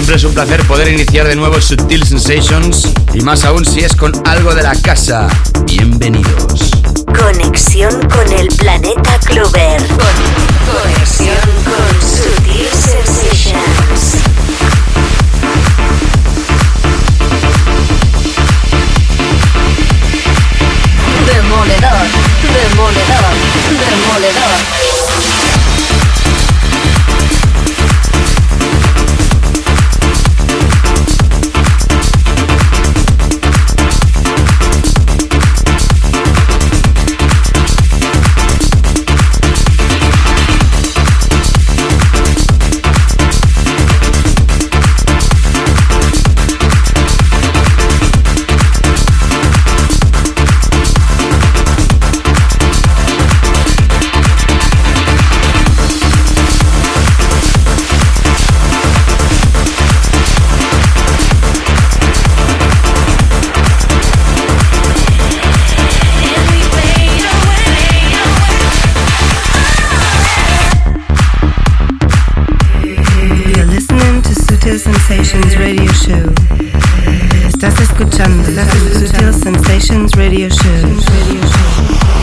Siempre es un placer poder iniciar de nuevo Subtil Sensations y más aún si es con algo de la casa. Bienvenidos. Conexión con el planeta Clover. Conexión con Sutil Sensations. Demoledor, demoledor, demoledor. Sensations Radio Show. Estás escuchando Sutil Sensations Radio Show.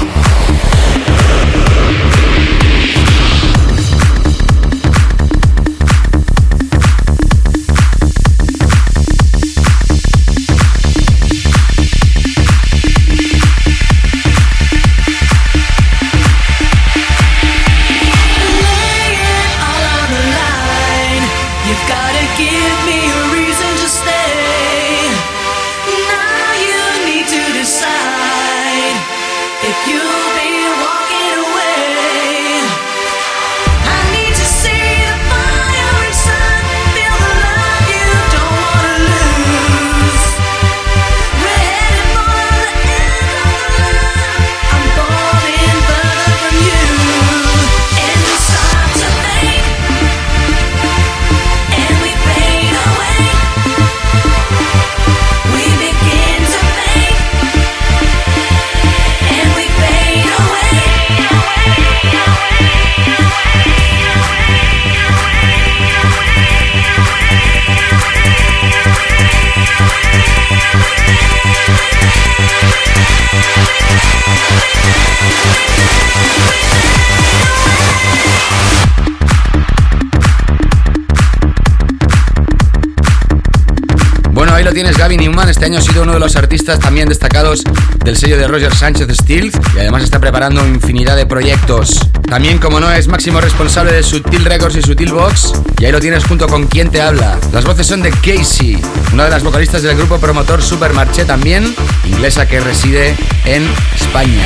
Este año ha sido uno de los artistas también destacados del sello de Roger Sánchez Steel y además está preparando infinidad de proyectos. También, como no, es máximo responsable de Sutil Records y Sutil Box. Y ahí lo tienes junto con quien te habla. Las voces son de Casey, una de las vocalistas del grupo promotor Supermarché también, inglesa que reside en España.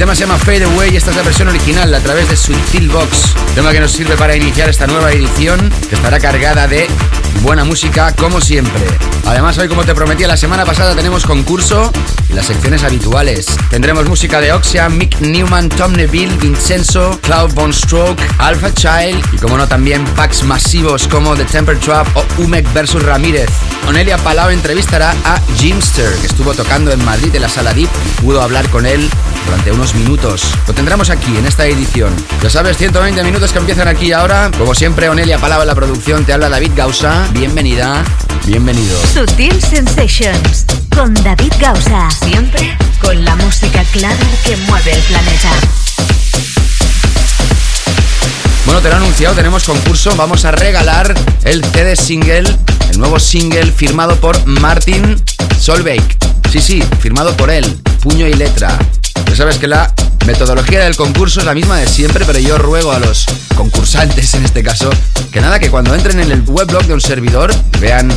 Tema se llama Fade Away y esta es la versión original a través de Sutil Box. Tema que nos sirve para iniciar esta nueva edición que estará cargada de buena música como siempre. Además hoy como te prometí la semana pasada tenemos concurso y las secciones habituales. Tendremos música de Oxia, Mick Newman, Tom Neville, Vincenzo, Cloud Von Stroke, Alpha Child y como no también packs masivos como The Temper Trap o Umek vs Ramírez. Onelia Palau entrevistará a Jimster que estuvo tocando en Madrid en la sala Deep. Pudo hablar con él durante unos minutos. Lo tendremos aquí en esta edición. Ya sabes, 120 minutos que empiezan aquí ahora. Como siempre, Onelia Palau en la producción, te habla David Gausa. Bienvenida, bienvenido. Sutil Sensations con David Gausa. Siempre con la música clara que mueve el planeta. Bueno, te lo he anunciado, tenemos concurso. Vamos a regalar el CD single, el nuevo single firmado por Martin Solveig. Sí, sí, firmado por él, puño y letra. Ya sabes que la metodología del concurso es la misma de siempre, pero yo ruego a los concursantes en este caso que nada, que cuando entren en el weblog de un servidor vean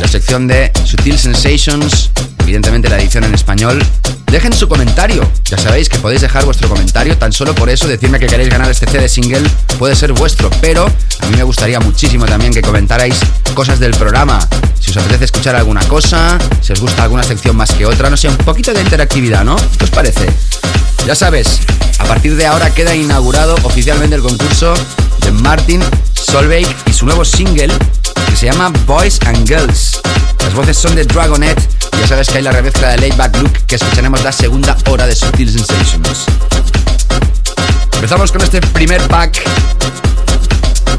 la sección de Sutil Sensations, evidentemente la edición en español, dejen su comentario. Ya sabéis que podéis dejar vuestro comentario, tan solo por eso decirme que queréis ganar este CD single puede ser vuestro, pero a mí me gustaría muchísimo también que comentarais cosas del programa. Si os apetece escuchar alguna cosa, si os gusta alguna sección más que otra, no sé, un poquito de interactividad, ¿no? ¿Qué os parece? Ya sabes, a partir de ahora queda inaugurado oficialmente el concurso de Martin Solveig y su nuevo single que se llama Boys and Girls. Las voces son de Dragonet y ya sabes que hay la remezcla de Layback Luke que escucharemos la segunda hora de Sutil Sensations. Empezamos con este primer pack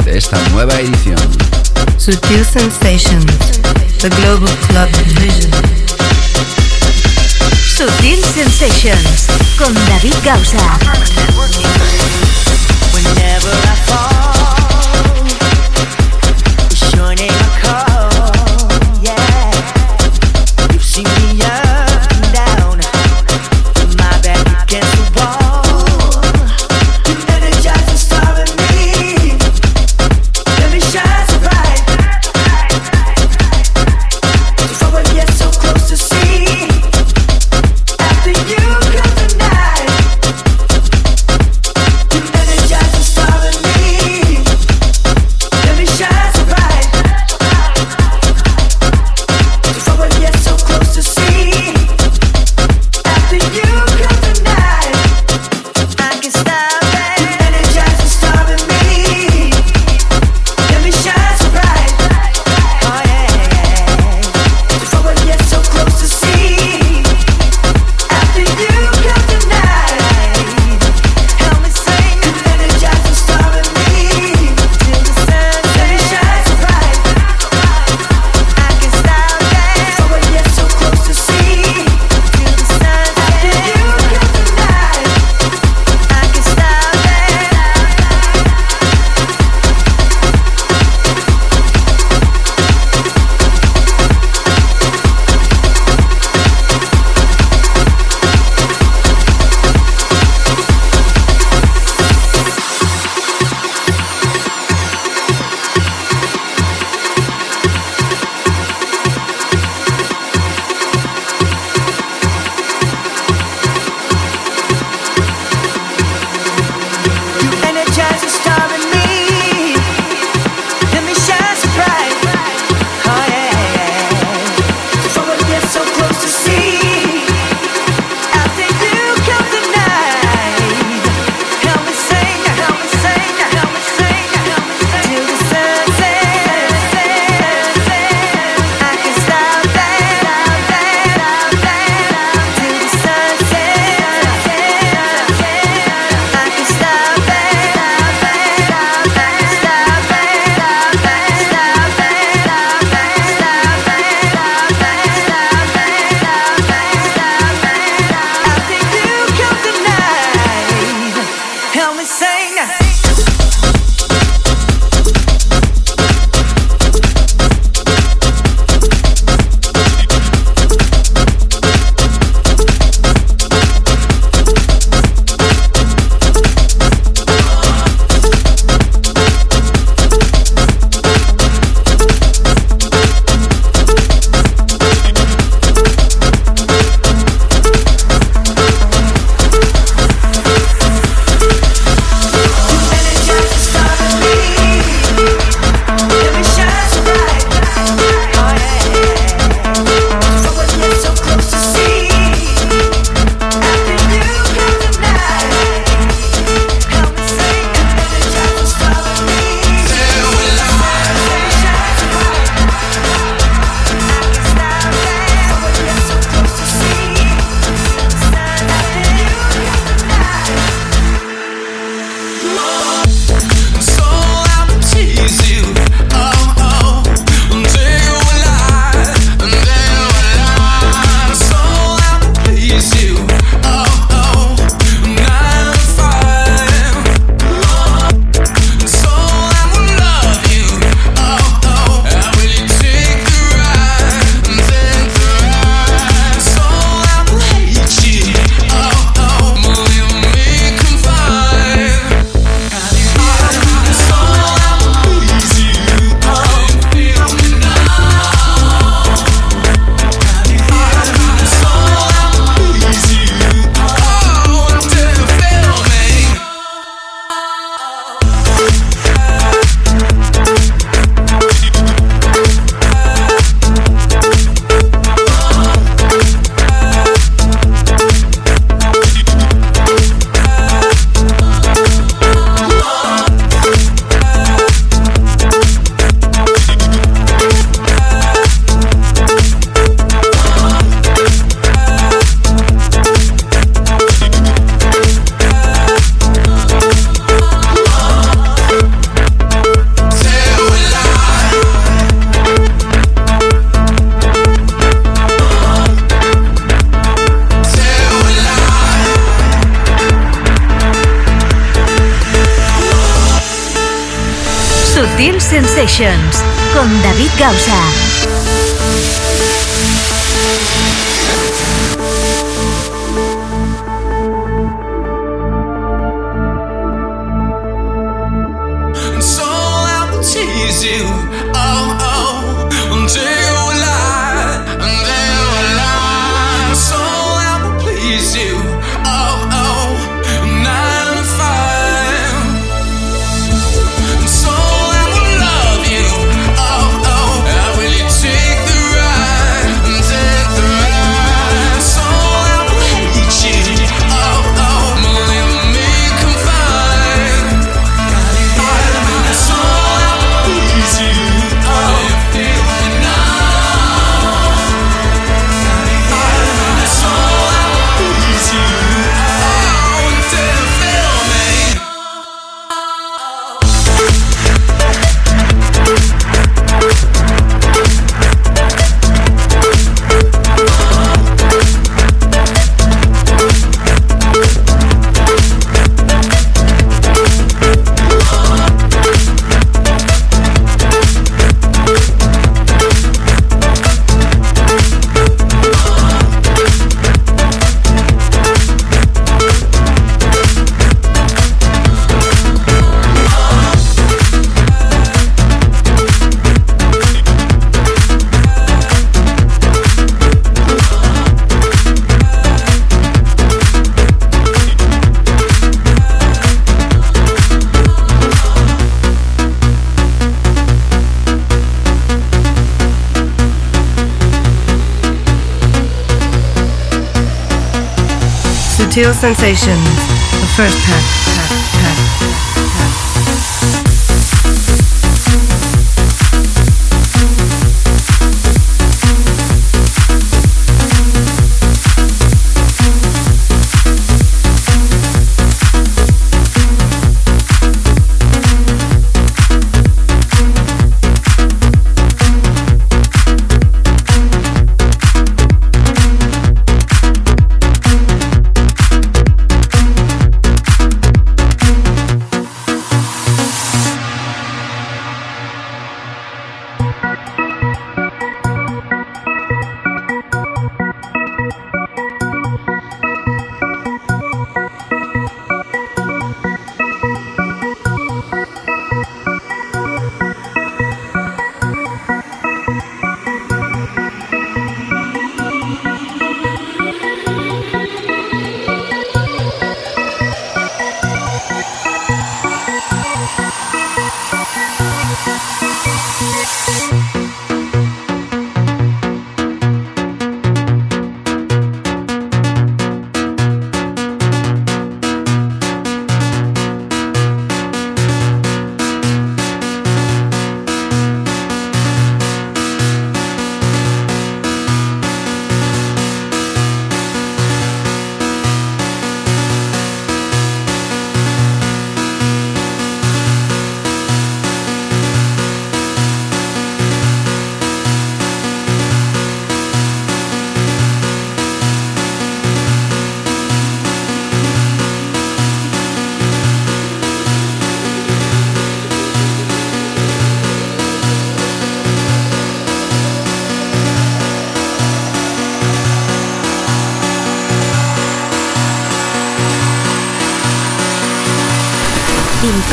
de esta nueva edición. Sutil Sensations, the Global Club Vision. Sutil Sensations con David Gausa. Whenever I fall, Sensations, the first pack.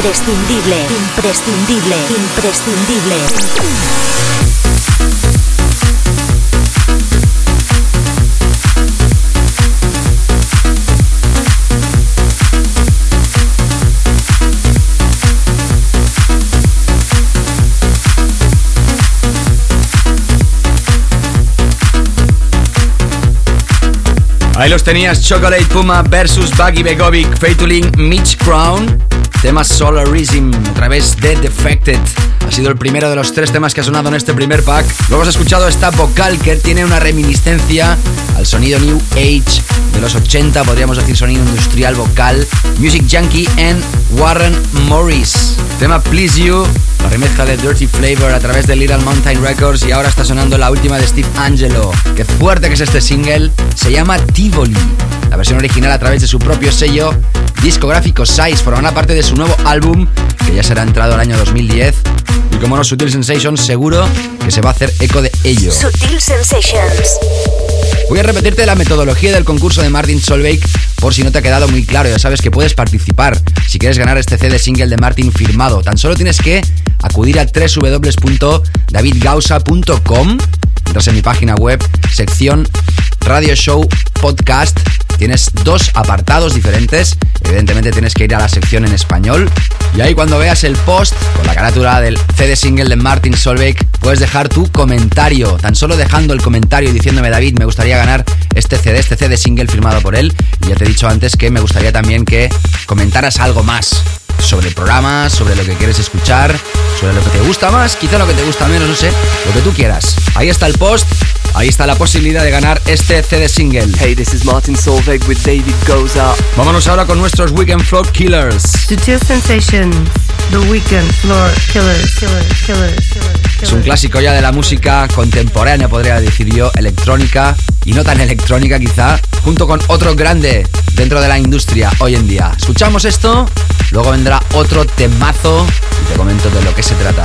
Imprescindible, imprescindible, imprescindible. Ahí los tenías Chocolate Puma versus Buggy Begovic featuring Mitch Crown tema Solarism a través de Defected. Ha sido el primero de los tres temas que ha sonado en este primer pack. Luego has escuchado esta vocal que tiene una reminiscencia al sonido New Age de los 80, podríamos decir sonido industrial vocal. Music Junkie en Warren Morris. Tema Please You, la remezcla de Dirty Flavor a través de Little Mountain Records y ahora está sonando la última de Steve Angelo. Qué fuerte que es este single, se llama Tivoli. La versión original a través de su propio sello discográfico Size formará parte de su nuevo álbum que ya será entrado el año 2010. Y como no, Sutil Sensations seguro que se va a hacer eco de ello. Sutil Sensations. Voy a repetirte la metodología del concurso de Martin Solveig por si no te ha quedado muy claro. Ya sabes que puedes participar si quieres ganar este CD single de Martin firmado. Tan solo tienes que acudir a www.davidgausa.com. Entras en mi página web, sección Radio Show Podcast Tienes dos apartados diferentes. Evidentemente tienes que ir a la sección en español. Y ahí cuando veas el post con la carátula del CD single de Martin Solveig, puedes dejar tu comentario. Tan solo dejando el comentario y diciéndome, David, me gustaría ganar este CD, este CD single firmado por él. Y ya te he dicho antes que me gustaría también que comentaras algo más sobre el programa, sobre lo que quieres escuchar, sobre lo que te gusta más, quizá lo que te gusta menos, no sé, lo que tú quieras. Ahí está el post, ahí está la posibilidad de ganar este CD single. Hey, this is Martin Solveig with David Goza. Vámonos ahora con nuestros Weekend Floor Killers. Sutil Sensations, The Weekend Floor Killers, killers, killers, killers. Es un clásico ya de la música contemporánea, podría decir yo, electrónica y no tan electrónica quizá, junto con otro grande dentro de la industria hoy en día. Escuchamos esto, luego vendrá otro temazo y te comento de lo que se trata.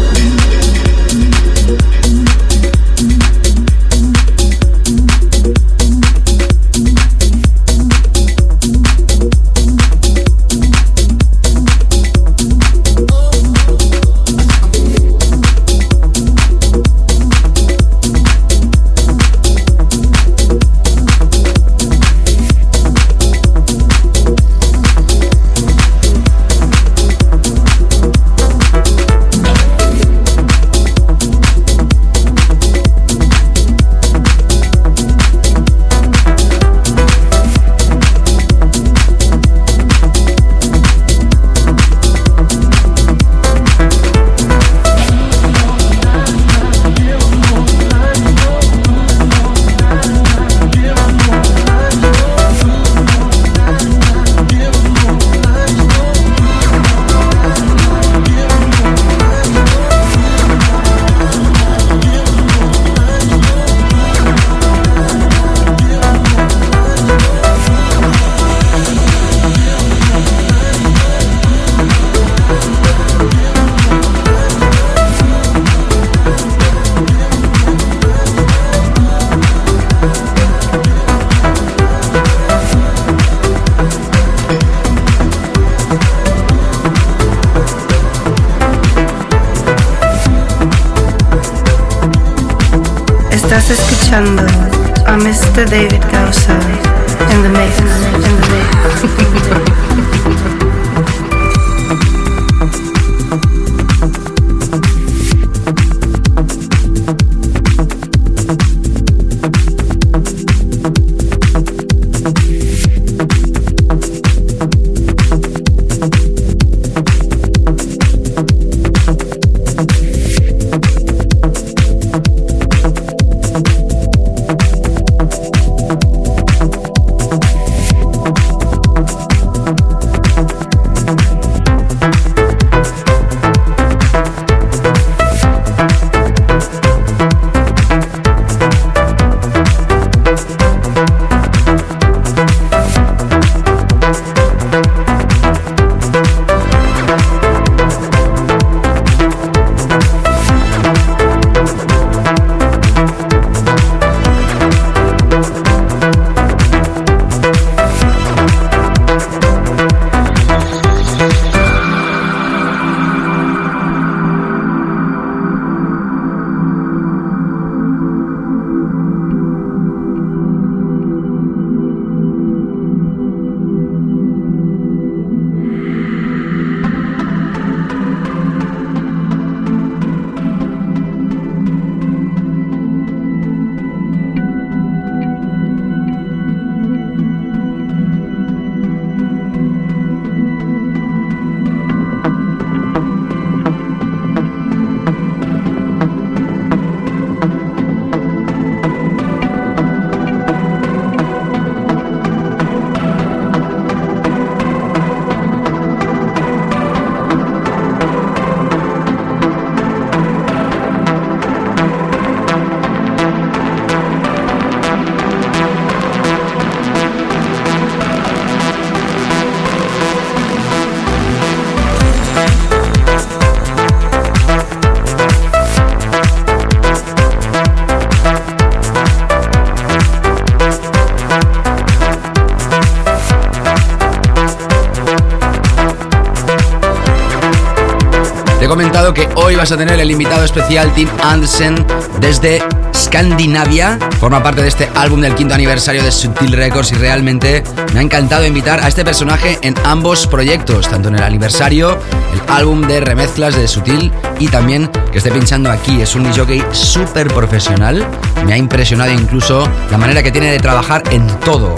A tener el invitado especial Tim Anderson desde Scandinavia. Forma parte de este álbum del quinto aniversario de Sutil Records y realmente me ha encantado invitar a este personaje en ambos proyectos, tanto en el aniversario, el álbum de remezclas de Sutil y también que esté pinchando aquí. Es un jockey súper profesional. Me ha impresionado incluso la manera que tiene de trabajar en todo.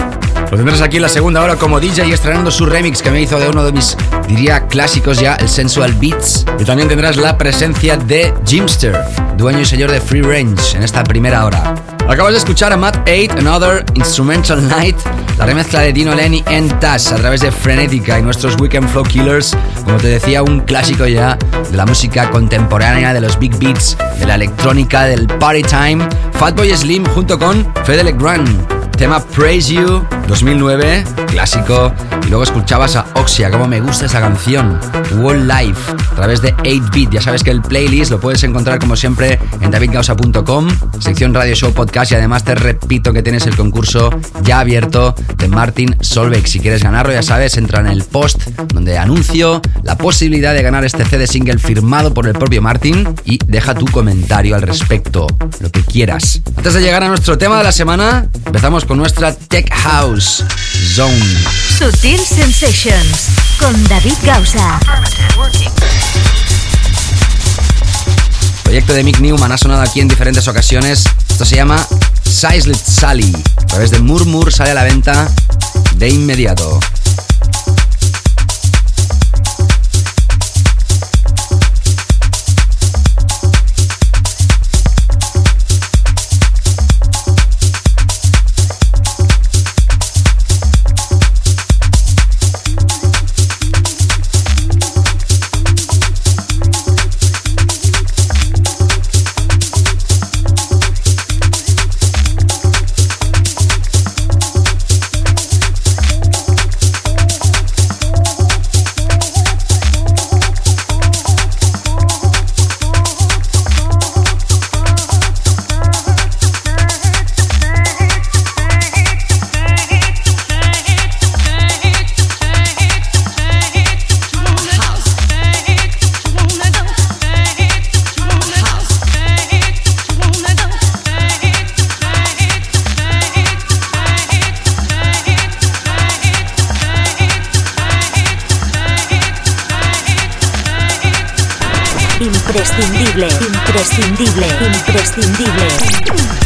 Lo tendrás aquí en la segunda hora como DJ estrenando su remix que me hizo de uno de mis, diría, clásicos ya, el Sensual Beats. Y también tendrás la presencia de Jimster, dueño y señor de Free Range, en esta primera hora. Acabas de escuchar a Matt 8, Another Instrumental Night, la remezcla de Dino Lenny en Tash a través de Frenetica y nuestros Weekend Flow Killers, como te decía, un clásico ya de la música contemporánea, de los big beats, de la electrónica, del party time, Fatboy Slim junto con Fede Legrand tema Praise You 2009, clásico Y luego escuchabas a Oxia, como me gusta esa canción. World Life, a través de 8-Bit. Ya sabes que el playlist lo puedes encontrar como siempre en davidgausa.com, sección Radio Show Podcast. Y además te repito que tienes el concurso ya abierto de Martin Solveig. Si quieres ganarlo, ya sabes, entra en el post donde anuncio la posibilidad de ganar este CD single firmado por el propio Martin y deja tu comentario al respecto, lo que quieras. Antes de llegar a nuestro tema de la semana, empezamos con nuestra Tech House Zone. Sutil Sensations con David Gausa. proyecto de Mick Newman ha sonado aquí en diferentes ocasiones. Esto se llama Sizelet Sally. Través de Murmur sale a la venta de inmediato. Imprescindible, imprescindible,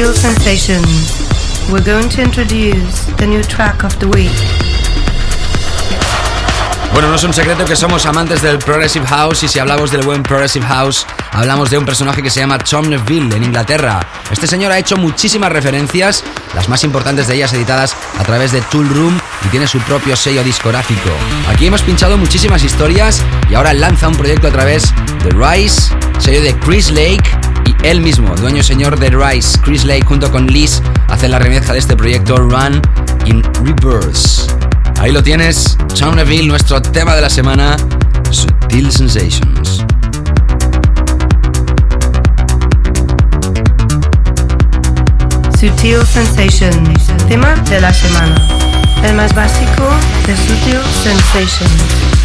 Sutil Sensations, we're going to introduce the new track of the week. Bueno, no es un secreto que somos amantes del Progressive House y si hablamos del buen Progressive House, hablamos de un personaje que se llama Tom Neville en Inglaterra. Este señor ha hecho muchísimas referencias, las más importantes de ellas editadas a través de Tool Room y tiene su propio sello discográfico. Aquí hemos pinchado muchísimas historias y ahora lanza un proyecto a través de Rise, sello de Chris Lake y él mismo, dueño señor de Rise, Chris Lake junto con Liz, hacen la remezcla de este proyecto Run in Reverse. Ahí lo tienes, Tom Neville, nuestro tema de la semana, Sutil Sensations. Sutil Sensations, tema de la semana. El más básico de Sutil Sensations.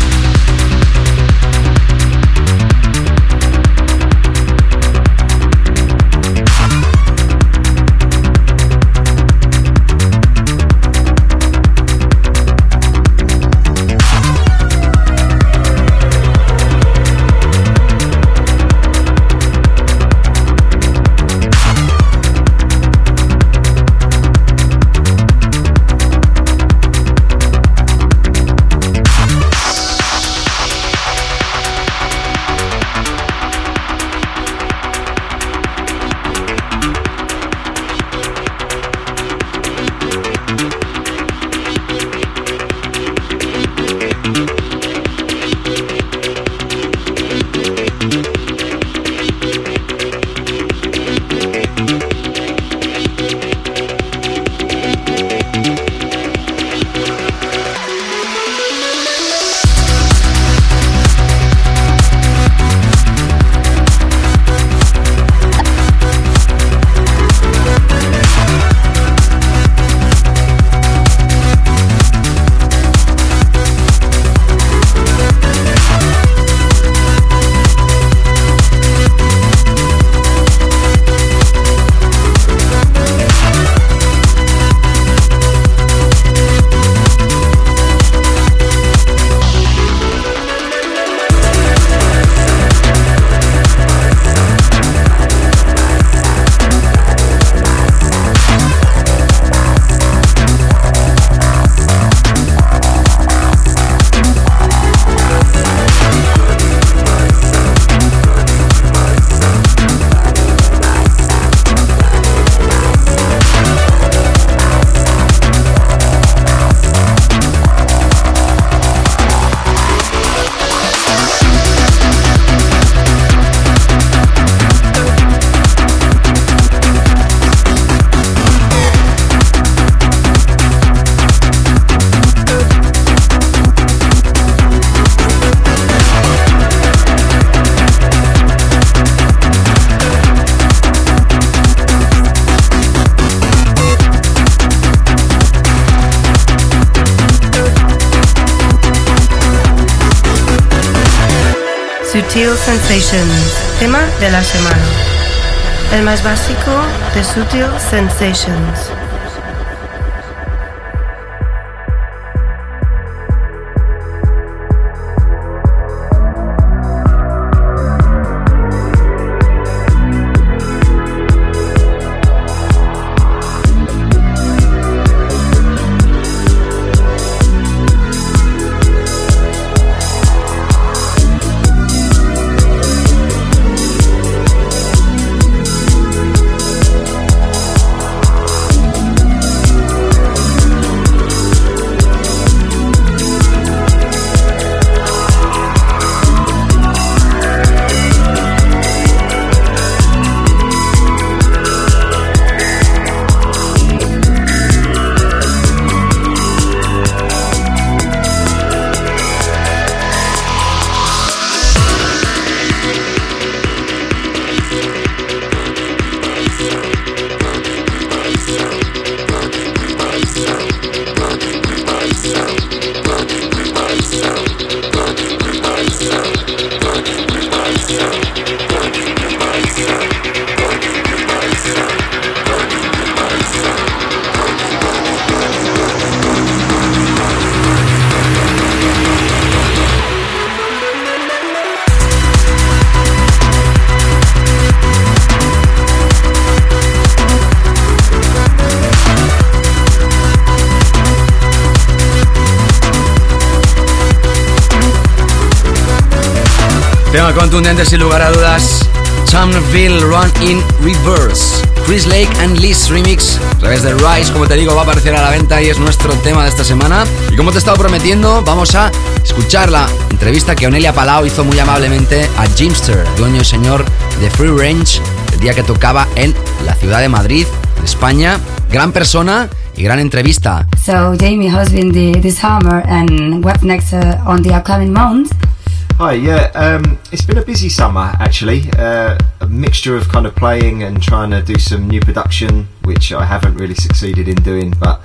Sensations, tema de la semana. El más básico de Sutil Sensations. Sin lugar a dudas. Chamville Run in Reverse. Chris Lake and Liz Remix. A través de Rise, como te digo, va a aparecer a la venta y es nuestro tema de esta semana. Y como te he estado prometiendo, vamos a escuchar la entrevista que Onelia Palau hizo muy amablemente a Jimster, dueño y señor de Free Range, el día que tocaba en la ciudad de Madrid, España. Gran persona y gran entrevista. So, Jamie, how's been the, the summer and what's next uh, on the upcoming months? Hi, yeah, um, it's been a busy summer actually. Uh, a mixture of kind of playing and trying to do some new production, which I haven't really succeeded in doing, but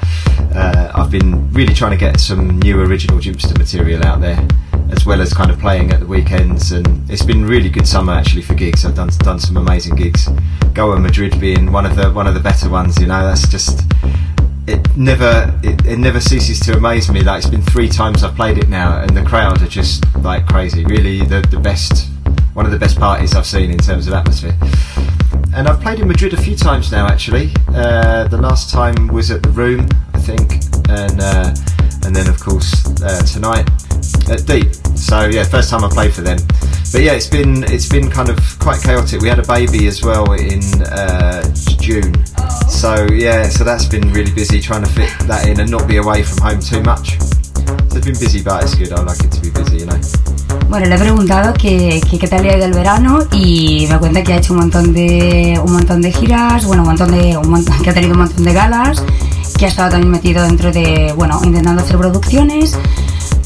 uh, I've been really trying to get some new original Jimster material out there, as well as kind of playing at the weekends. And it's been really good summer actually for gigs. I've done done some amazing gigs. Goa Madrid being one of the one of the better ones. You know, that's just it never it, it never ceases to amaze me that it's been three times I've played it now and the crowd are just like crazy. Really the, the best one of the best parties I've seen in terms of atmosphere. And I've played in Madrid a few times now actually. Uh, the last time was at the room I think and uh, and then of course uh, tonight at Deep. So yeah first time I played for them. But yeah it's been it's been kind of quite chaotic. We had a baby as well in uh, June so yeah so that's been really busy trying to fit that in and not be away from home too much so it's been busy but it's good I like it to be busy you know Bueno, le he preguntado que, que qué tal le ha ido el verano y me cuenta que ha hecho un montón de un montón de giras, bueno, un montón de un montón- que ha tenido un montón de galas, que ha estado también metido dentro de, bueno, intentando hacer producciones.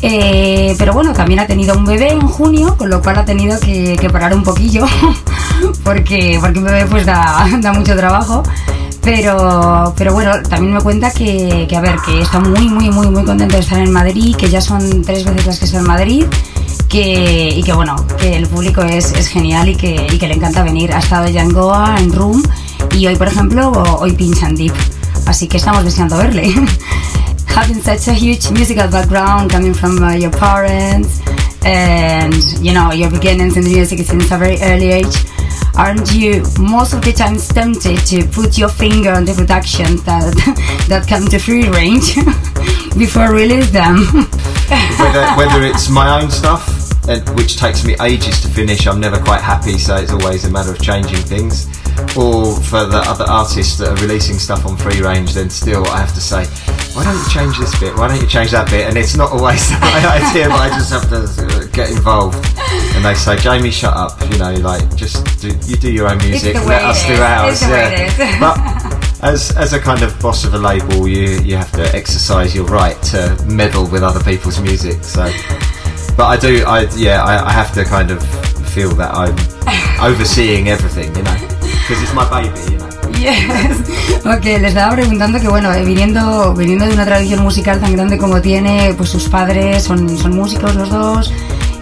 Eh, pero bueno, también ha tenido un bebé en junio, con lo cual ha tenido que, que parar un poquillo, porque, porque un bebé pues da, da mucho trabajo. Pero, pero bueno, también me cuenta que, que, a ver, que está muy, muy, muy, muy contento de estar en Madrid, que ya son tres veces las que está en Madrid, que, y que bueno, que el público es, es genial y que, y que le encanta venir. Ha estado ya en Goa, en Room, y hoy, por ejemplo, hoy pinchan Deep. Así que estamos deseando verle. Having such a huge musical background coming from uh, your parents and you know your beginnings in the music since a very early age, aren't you most of the times tempted to put your finger on the productions that that come to free range before release them? whether, whether it's my own stuff, and, which takes me ages to finish, I'm never quite happy, so it's always a matter of changing things. Or for the other artists that are releasing stuff on free range, then still I have to say, why don't you change this bit? Why don't you change that bit? And it's not always right idea, but I just have to get involved. And they say, Jamie, shut up. You know, like just do, you do your own music, let us do ours. It's the way it is. But as as a kind of boss of a label, you you have to exercise your right to meddle with other people's music. So, but I do, I yeah, I, I have to kind of feel that I'm overseeing everything, you know, because it's my baby, you know. Yes. Ok, le estaba preguntando que bueno, eh, viniendo, viniendo de una tradición musical tan grande como tiene, pues sus padres son, son músicos los dos.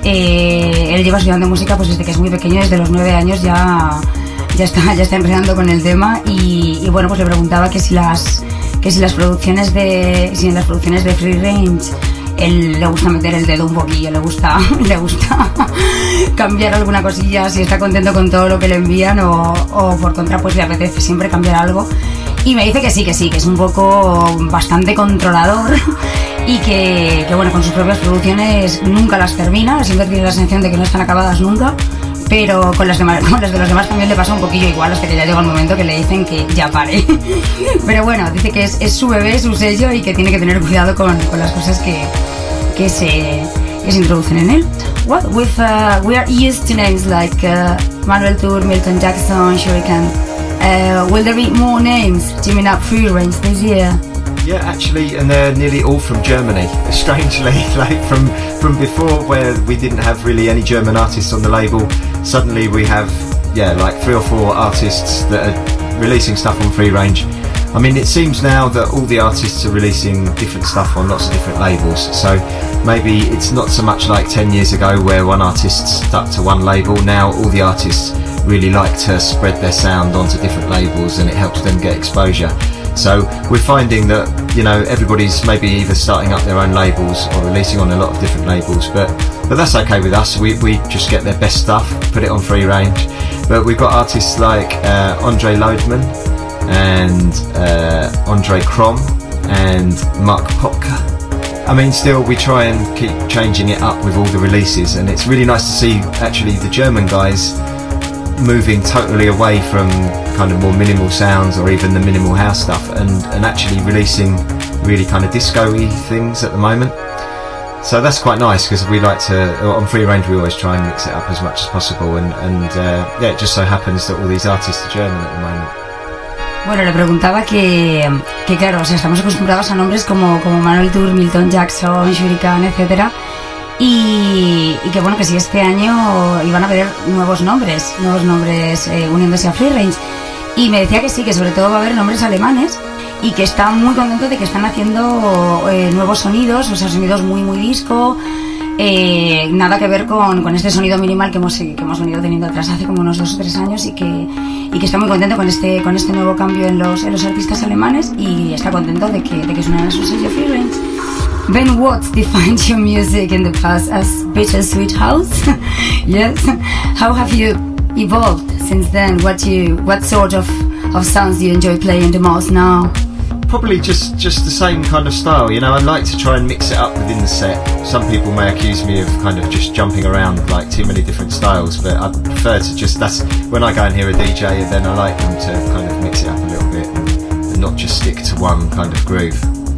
eh, él lleva estudiando música pues desde que es muy pequeño, desde los nueve años ya, ya está, ya está empezando con el tema y, y bueno pues le preguntaba que si las que si las producciones de si en las producciones de Free Range él le gusta meter el dedo un poquillo, le gusta, le gusta cambiar alguna cosilla, si está contento con todo lo que le envían o, por contra pues le apetece siempre cambiar algo. Y me dice que sí, que sí, que es un poco bastante controlador y que, que, bueno, con sus propias producciones nunca las termina, siempre tiene la sensación de que no están acabadas nunca. Pero con las, demás, con las de los demás también le pasa un poquillo igual hasta que ya llega el momento que le dicen que ya pare. Pero bueno, dice que es, es su bebé, su sello y que tiene que tener cuidado con, con las cosas que, que se, que se introducen en él. Well, with, uh, we are used to names like uh, Manuel Tour, Milton Jackson, Shuriken. Uh, will there be more names teaming up free range this year? Yeah, actually, and they're nearly all from Germany. Strangely, like from from before, where we didn't have really any German artists on the label. Suddenly, we have yeah, like three or four artists that are releasing stuff on free range. I mean, it seems now that all the artists are releasing different stuff on lots of different labels. So maybe it's not so much like 10 years ago where one artist stuck to one label. Now all the artists really like to spread their sound onto different labels and it helps them get exposure. So we're finding that, you know, everybody's maybe either starting up their own labels or releasing on a lot of different labels, but but that's okay with us. We, we just get their best stuff, put it on free range. But we've got artists like uh, Andre Lodeman, and uh, Andre Krom and Mark Popka. I mean, still we try and keep changing it up with all the releases, and it's really nice to see actually the German guys moving totally away from kind of more minimal sounds or even the minimal house stuff, and and actually releasing really kind of disco-y things at the moment. So that's quite nice because we like to on free range we always try and mix it up as much as possible, and and uh, yeah, it just so happens that all these artists are German at the moment. Bueno, le preguntaba que, que claro, o sea, estamos acostumbrados a nombres como, como Manuel Tour, Milton Jackson, Shuriken, etcétera. Y, y que bueno, que si este año iban a haber nuevos nombres, nuevos nombres eh, uniéndose a Free Range. Y me decía que sí, que sobre todo va a haber nombres alemanes y que está muy contento de que están haciendo eh, nuevos sonidos, o sea, sonidos muy, muy disco. eh, nada que ver con, con este sonido minimal que hemos, que hemos venido teniendo atrás hace como unos dos o tres años y que, y que está muy contento con este, con este nuevo cambio en los, en los artistas alemanes y está contento de que, de que suenen a su sello Free Range. Ben Watts defined your music in the past as bittersweet house. yes. How have you evolved since then? What you what sort of, of sounds do you enjoy playing the most now? Probably just just the same kind of style, you know. I like to try and mix it up within the set. Some people may accuse me of kind of just jumping around like too many different styles, but I prefer to just that's when I go and hear a DJ, then I like them to kind of mix it up a little bit and, and not just stick to one kind of groove.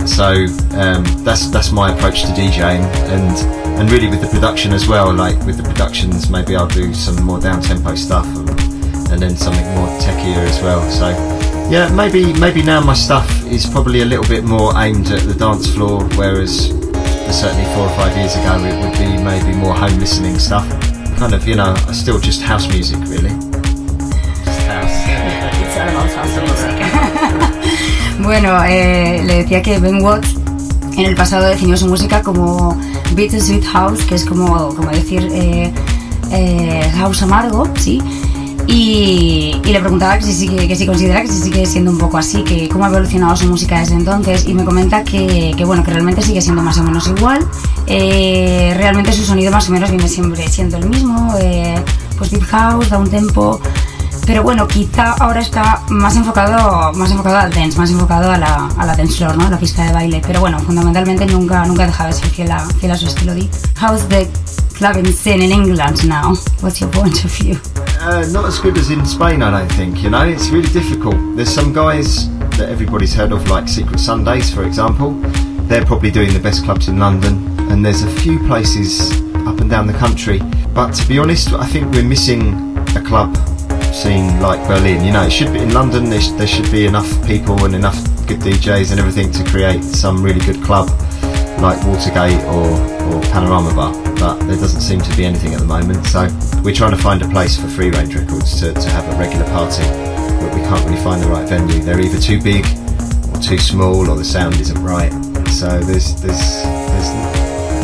So um, that's that's my approach to DJing, and and really with the production as well. Like with the productions, maybe I'll do some more down tempo stuff, and, and then something more techier as well. So yeah, maybe maybe now my stuff is probably a little bit more aimed at the dance floor, whereas certainly four or five years ago it would be maybe more home listening stuff. Kind of, you know, still just house music really. Just house. Yeah, it's almost house music. bueno, eh, le decía que Ben Watts en el pasado definió su música como Bittersweet House, que es como, como decir eh, eh, house amargo, ¿sí? Y, y le preguntaba que si, sigue- que si considera que si sigue siendo un poco así, que cómo ha evolucionado su música desde entonces, y me comenta que, que, bueno, que realmente sigue siendo más o menos igual. Eh, realmente su sonido más o menos viene siempre siendo el mismo, eh, pues deep house, da un tempo, pero bueno, quizá ahora está más enfocado, más enfocado al dance, más enfocado a la, a la dance floor, ¿no? A la pista de baile. Pero bueno, fundamentalmente nunca, nunca ha dejado de ser fiel a, fiel a su estilo deep. How's the clubbing scene in England now? What's your point of view? Uh, not as good as in Spain, I don't think. You know, it's really difficult. There's some guys that everybody's heard of, like Secret Sundays, for example. They're probably doing the best clubs in London, and there's a few places up and down the country. But to be honest, I think we're missing a club scene like Berlin. You know, it should be in London. There, sh- there should be enough people and enough good DJs and everything to create some really good club like Watergate or, or Panorama Bar, but there doesn't seem to be anything at the moment. So we're trying to find a place for Free Range Records to, to have a regular party, but we can't really find the right venue. They're either too big or too small, or the sound isn't right. So there's there's there's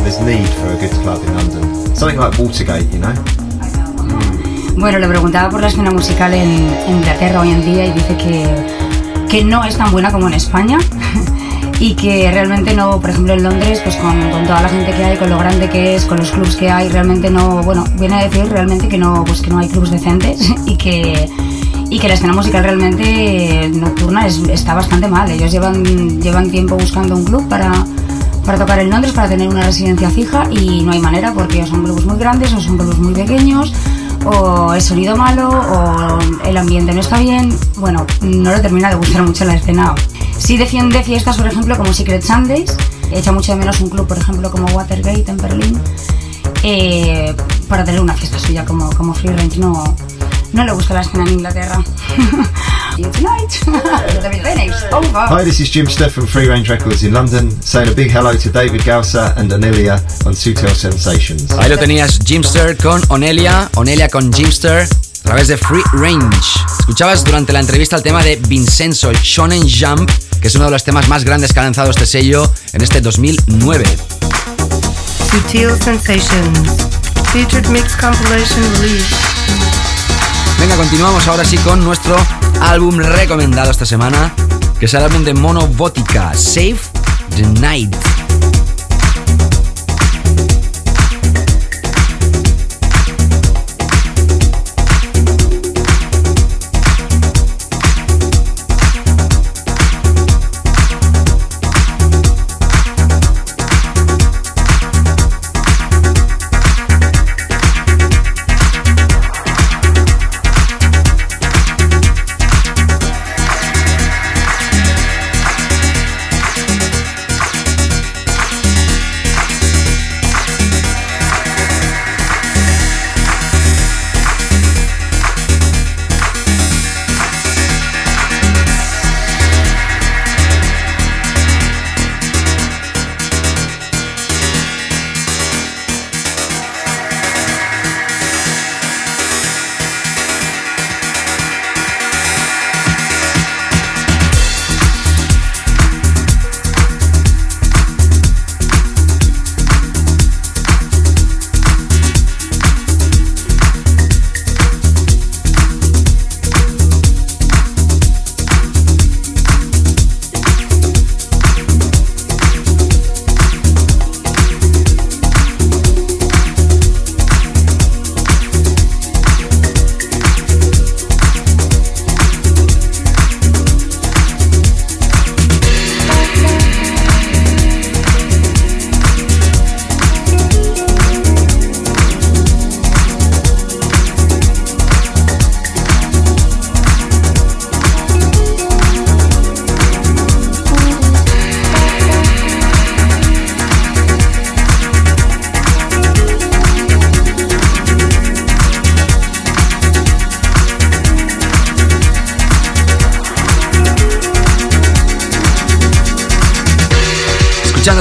there's need for a good club in London. Something like Watergate, you know. Bueno, le preguntaba por la escena musical en, en Inglaterra hoy en día y dice que, que no es tan buena como en España y que realmente no, por ejemplo en Londres, pues con, toda la gente que hay, con lo grande que es, con los clubs que hay, realmente no, bueno, viene a decir realmente que no, pues que no hay clubs decentes y que, y que la escena musical realmente nocturna es- está bastante mal. Ellos llevan, llevan tiempo buscando un club para, para tocar en Londres, para tener una residencia fija y no hay manera porque son clubs muy grandes o son clubs muy pequeños o el sonido malo o el ambiente no está bien. Bueno, no le termina de gustar mucho la escena. Sí defiende fiestas, por ejemplo, como Secret Sundays. Echa mucho de menos un club, por ejemplo, como Watergate en Berlín. eh, para tener una fiesta suya como, como Free Range. No, no le gusta la escena en Inglaterra. Tonight. David over. Hi, this is Jim Steff from Free Range Records in London, saying a big hello to David Gausa and Anelia on Sutil Sensations. Ahí lo tenías, Jimster con Onelia, Onelia con Jimster, a través de Free Range. Escuchabas durante la entrevista el tema de Vincenzo, Shonen Jump, que es uno de los temas más grandes que ha lanzado este sello en este 2009. Sutil Sensations. Featured mix compilation release. Venga, continuamos ahora sí con nuestro álbum recomendado esta semana, que es el álbum de Monobótica, Save the Night.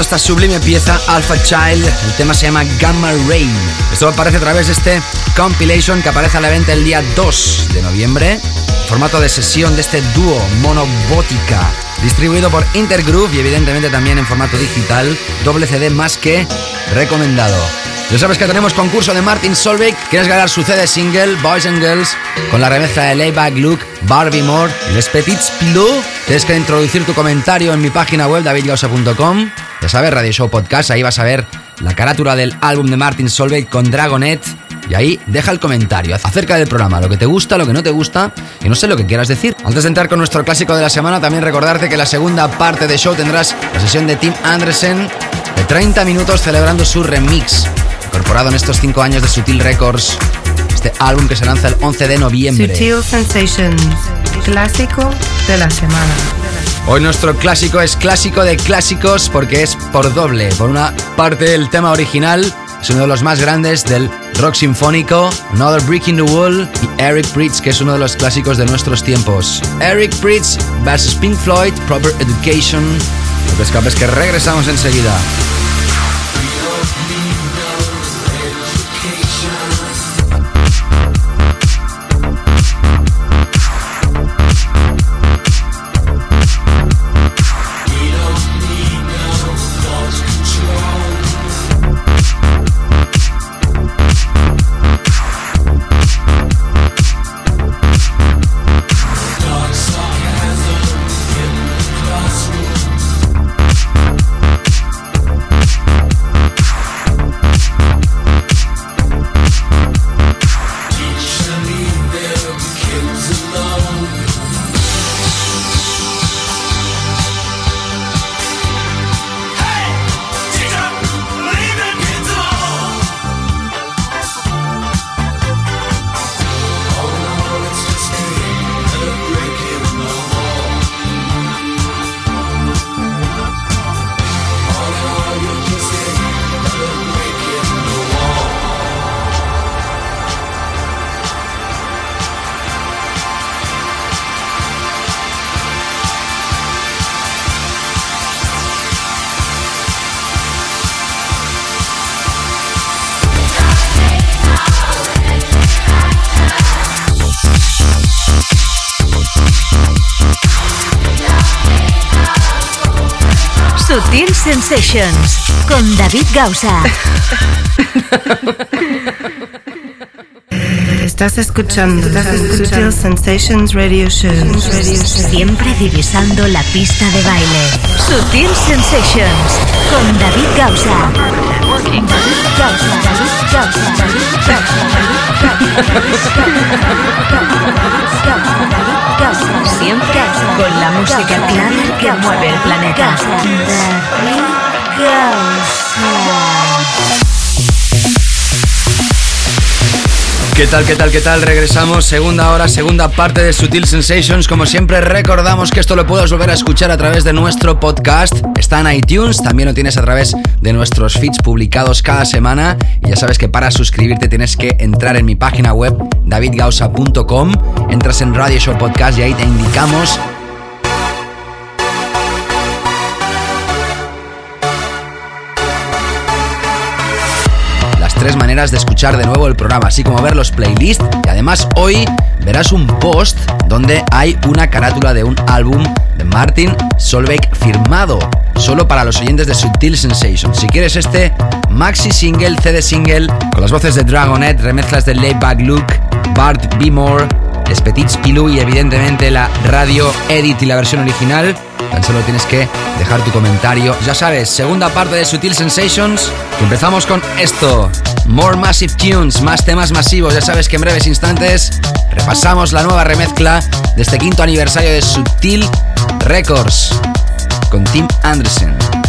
Escuchando esta sublime pieza Alpha Child. El tema se llama Gamma Rain. Esto aparece a través de este compilation que aparece a la venta el día 2 de noviembre. Formato de sesión de este dúo Monobótica. Distribuido por Intergroove y evidentemente también en formato digital. Doble CD más que recomendado. Ya sabes que tenemos concurso de Martin Solveig. ¿Quieres ganar su CD single, Boys and Girls, con la remezcla de Layback Luke, Barbie Moore, Les Petits Pilou? Tienes que introducir tu comentario en mi página web, davidgausa.com. Ya sabes, Radio Show Podcast, ahí vas a ver la carátula del álbum de Martin Solveig con Dragonet. Y ahí deja el comentario acerca del programa, lo que te gusta, lo que no te gusta y no sé lo que quieras decir. Antes de entrar con nuestro clásico de la semana, también recordarte que la segunda parte de show tendrás la sesión de Tim Anderson de 30 minutos celebrando su remix incorporado en estos 5 años de Sutil Records, este álbum que se lanza el 11 de noviembre. Sutil Sensations, clásico de la semana. Hoy nuestro clásico es clásico de clásicos porque es por doble. Por una parte el tema original es uno de los más grandes del rock sinfónico, Another Brick in the Wall y Eric Pritz, que es uno de los clásicos de nuestros tiempos. Eric Pritz vs Pink Floyd, Proper Education. Lo que escapes que regresamos enseguida. Con David Gausa. Estás escuchando Sutil Sensations Radio Show. Siempre divisando la pista de baile. Sutil Sensations con David Gausa. David Gausa, David Gausa, David Gausa, David Gausa, Siempre con la música clara que mueve el planeta. ¿Qué tal, qué tal, qué tal? Regresamos, segunda hora, segunda parte de Sutil Sensations. Como siempre, recordamos que esto lo puedes volver a escuchar a través de nuestro podcast. Está en iTunes, también lo tienes a través de nuestros feeds publicados cada semana. Y ya sabes que para suscribirte tienes que entrar en mi página web, davidgausa.com. Entras en Radio Show Podcast y ahí te indicamos tres maneras de escuchar de nuevo el programa, así como ver los playlists. Y además hoy verás un post donde hay una carátula de un álbum de Martin Solveig firmado. Solo para los oyentes de Subtil Sensation. Si quieres este maxi single, CD single, con las voces de Dragonet, remezclas de Layback Luke, Bart Bimore, Les Petits Pilou y evidentemente la radio edit y la versión original, Tan solo tienes que dejar tu comentario. Ya sabes, segunda parte de Sutil Sensations. Empezamos con esto. More Massive Tunes, más temas masivos. Ya sabes que en breves instantes repasamos la nueva remezcla de este quinto aniversario de Sutil Records con Tim Anderson.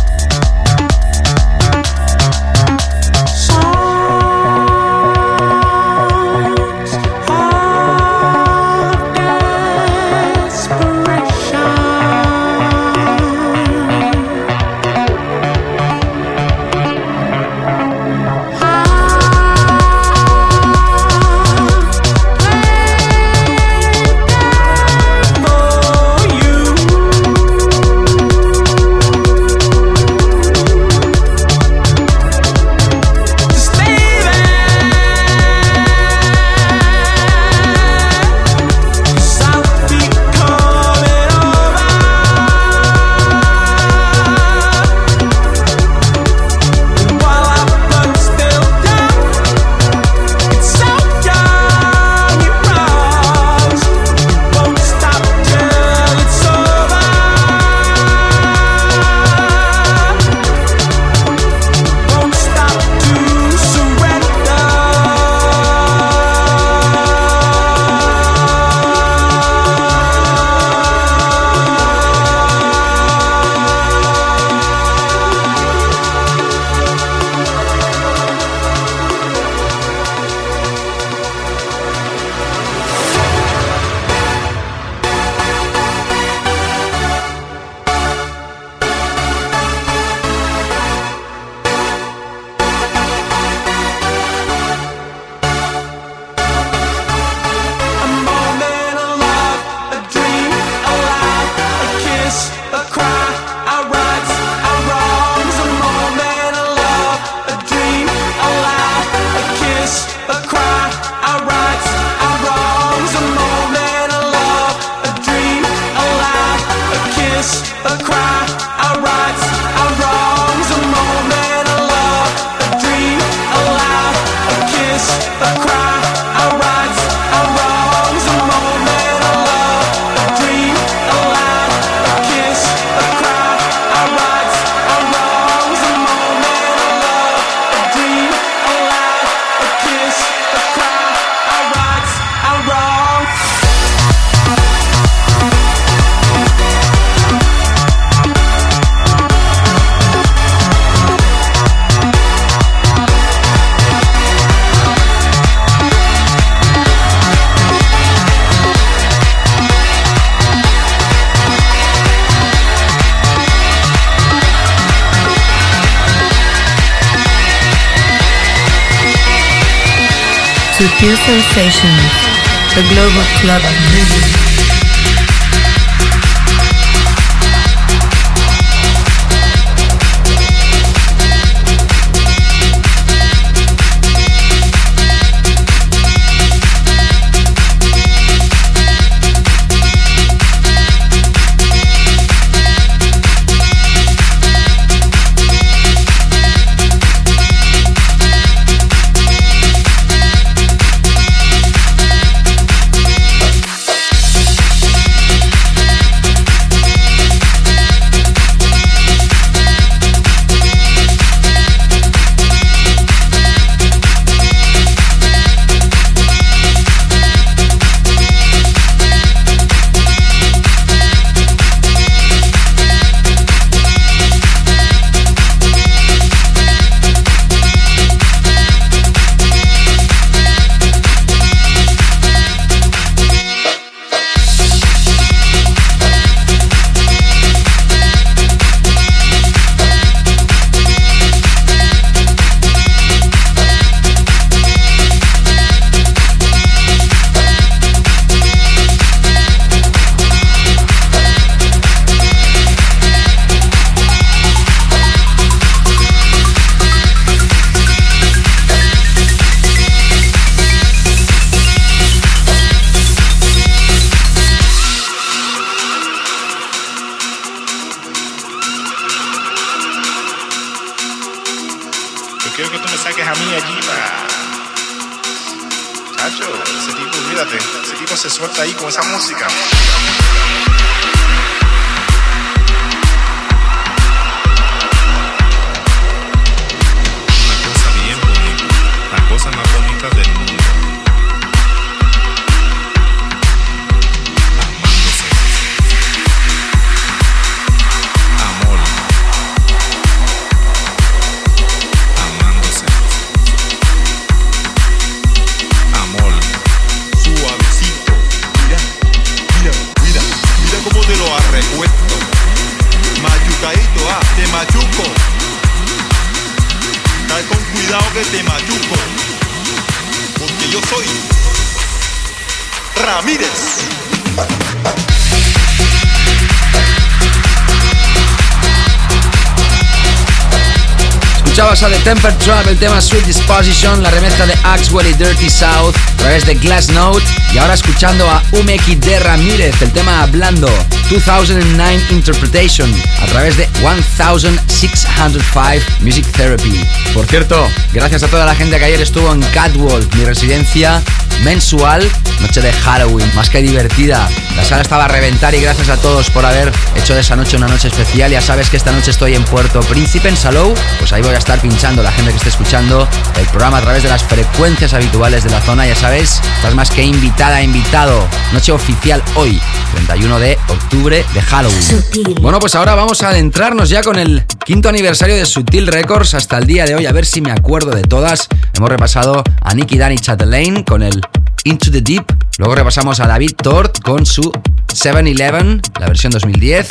Temper Trap, el tema Sweet Disposition, la remezcla de Axwell y Dirty South a través de Glass Note y ahora escuchando a Umeki de Ramírez, el tema Hablando 2009 Interpretation a través de 1605 Music Therapy. Por cierto, gracias a toda la gente que ayer estuvo en Catwalk, mi residencia mensual, noche de Halloween, más que divertida. La sala estaba a reventar y gracias a todos por haber hecho de esa noche una noche especial. Ya sabes que esta noche estoy en Puerto Príncipe, en Salou, pues ahí voy a estar pinchando la gente que esté escuchando el programa a través de las frecuencias habituales de la zona. Ya sabes, estás más que invitada, invitado. Noche oficial hoy, 31 de octubre de Halloween. Bueno, pues ahora vamos a adentrarnos ya con el quinto aniversario de Sutil Records hasta el día de hoy, a ver si me acuerdo de todas. Hemos repasado a Nicky Danny Chatelaine con el Into the Deep. Luego repasamos a David Tort con su 7-Eleven, la versión 2010.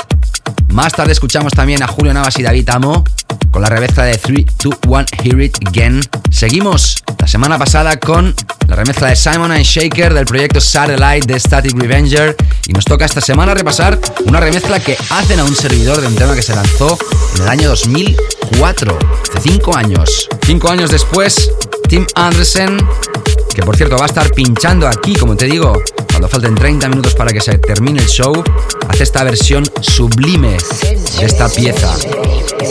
Más tarde escuchamos también a Julio Navas y David Amo con la remezcla de 3, 2, 1, Hear It Again. Seguimos la semana pasada con la remezcla de Simon and Shaker del proyecto Satellite de Static Revenger. Y nos toca esta semana repasar una remezcla que hacen a un servidor de un tema que se lanzó en el año 2004, hace 5 años. 5 años después, Tim Anderson que por cierto va a estar pinchando aquí, como te digo, cuando falten 30 minutos para que se termine el show, hace esta versión sublime de esta pieza.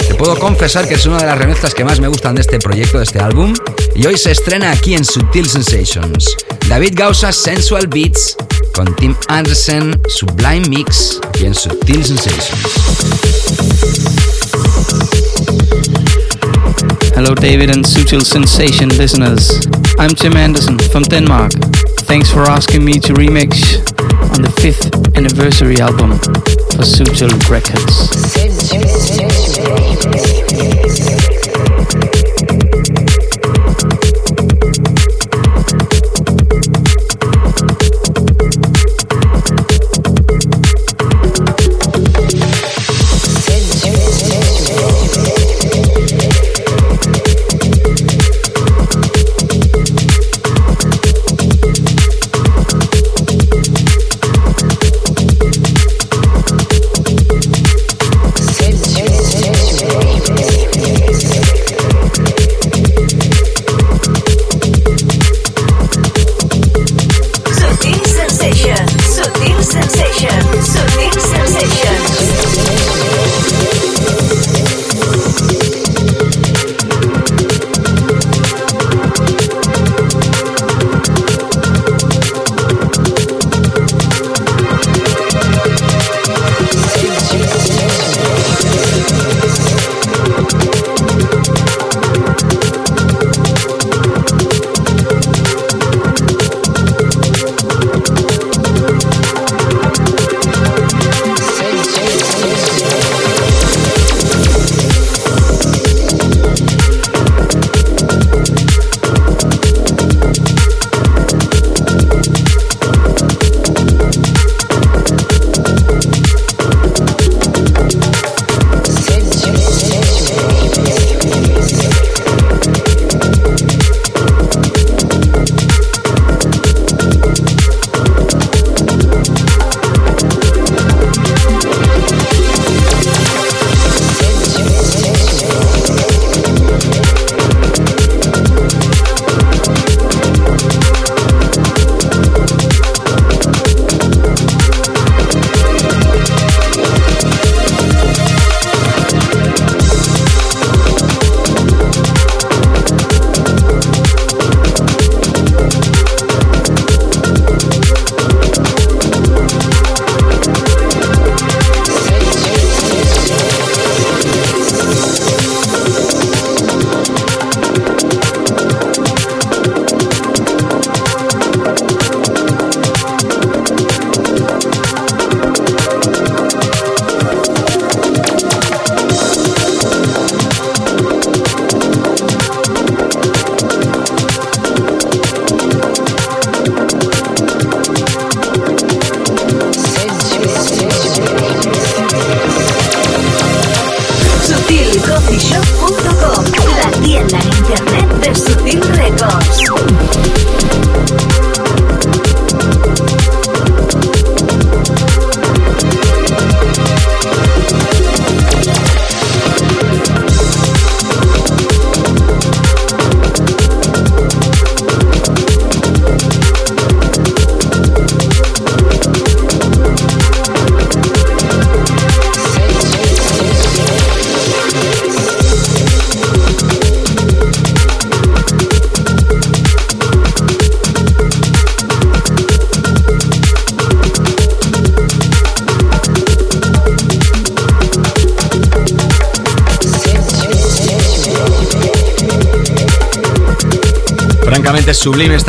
Te puedo confesar que es una de las remezclas que más me gustan de este proyecto, de este álbum, y hoy se estrena aquí en Sutil Sensations. David Gausa Sensual Beats con Tim Anderson Sublime Mix aquí en Sutil Sensations. Hello, David and Sutil Sensation listeners. I'm Tim Anderson from Denmark. Thanks for asking me to remix on the 5th anniversary album for Sutil Records.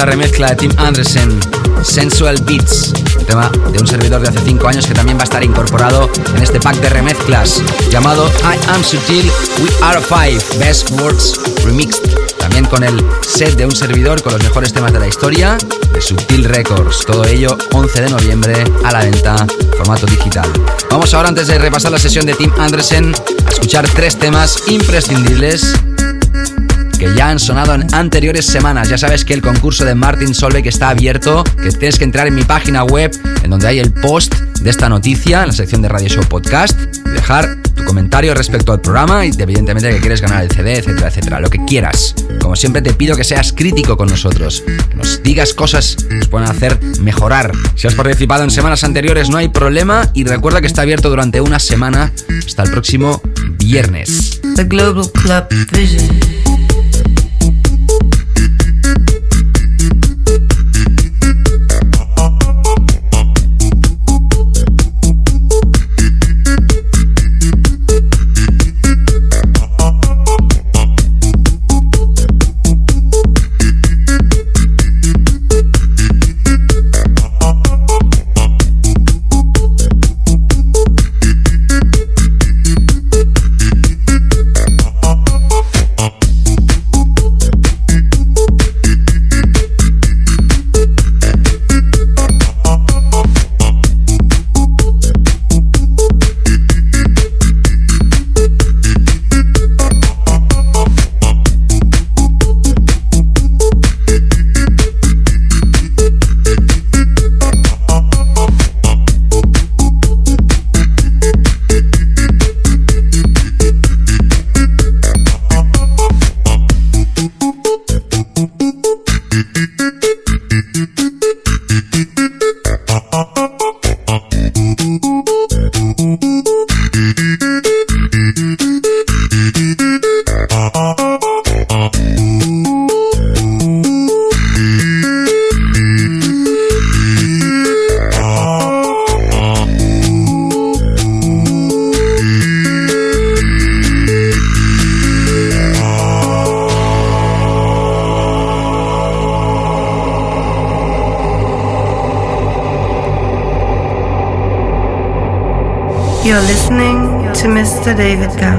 Esta remezcla de Tim Anderson, Sensual Beats, tema de un servidor de hace 5 años que también va a estar incorporado en este pack de remezclas llamado I Am Sutil, We Are Five, Best Words Remixed. También con el set de un servidor con los mejores temas de la historia de Subtil Records. Todo ello 11 de noviembre a la venta, formato digital. Vamos ahora, antes de repasar la sesión de Tim Anderson, a escuchar tres temas imprescindibles que ya han sonado en anteriores semanas. Ya sabes que el concurso de Martin Solveig está abierto, que tienes que entrar en mi página web, en donde hay el post de esta noticia, en la sección de Radio Show Podcast, y dejar tu comentario respecto al programa y evidentemente que quieres ganar el CD, etcétera, etcétera, lo que quieras. Como siempre te pido que seas crítico con nosotros, que nos digas cosas que nos pueden hacer mejorar. Si has participado en semanas anteriores no hay problema y recuerda que está abierto durante una semana hasta el próximo viernes. The Global Club Vision.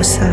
David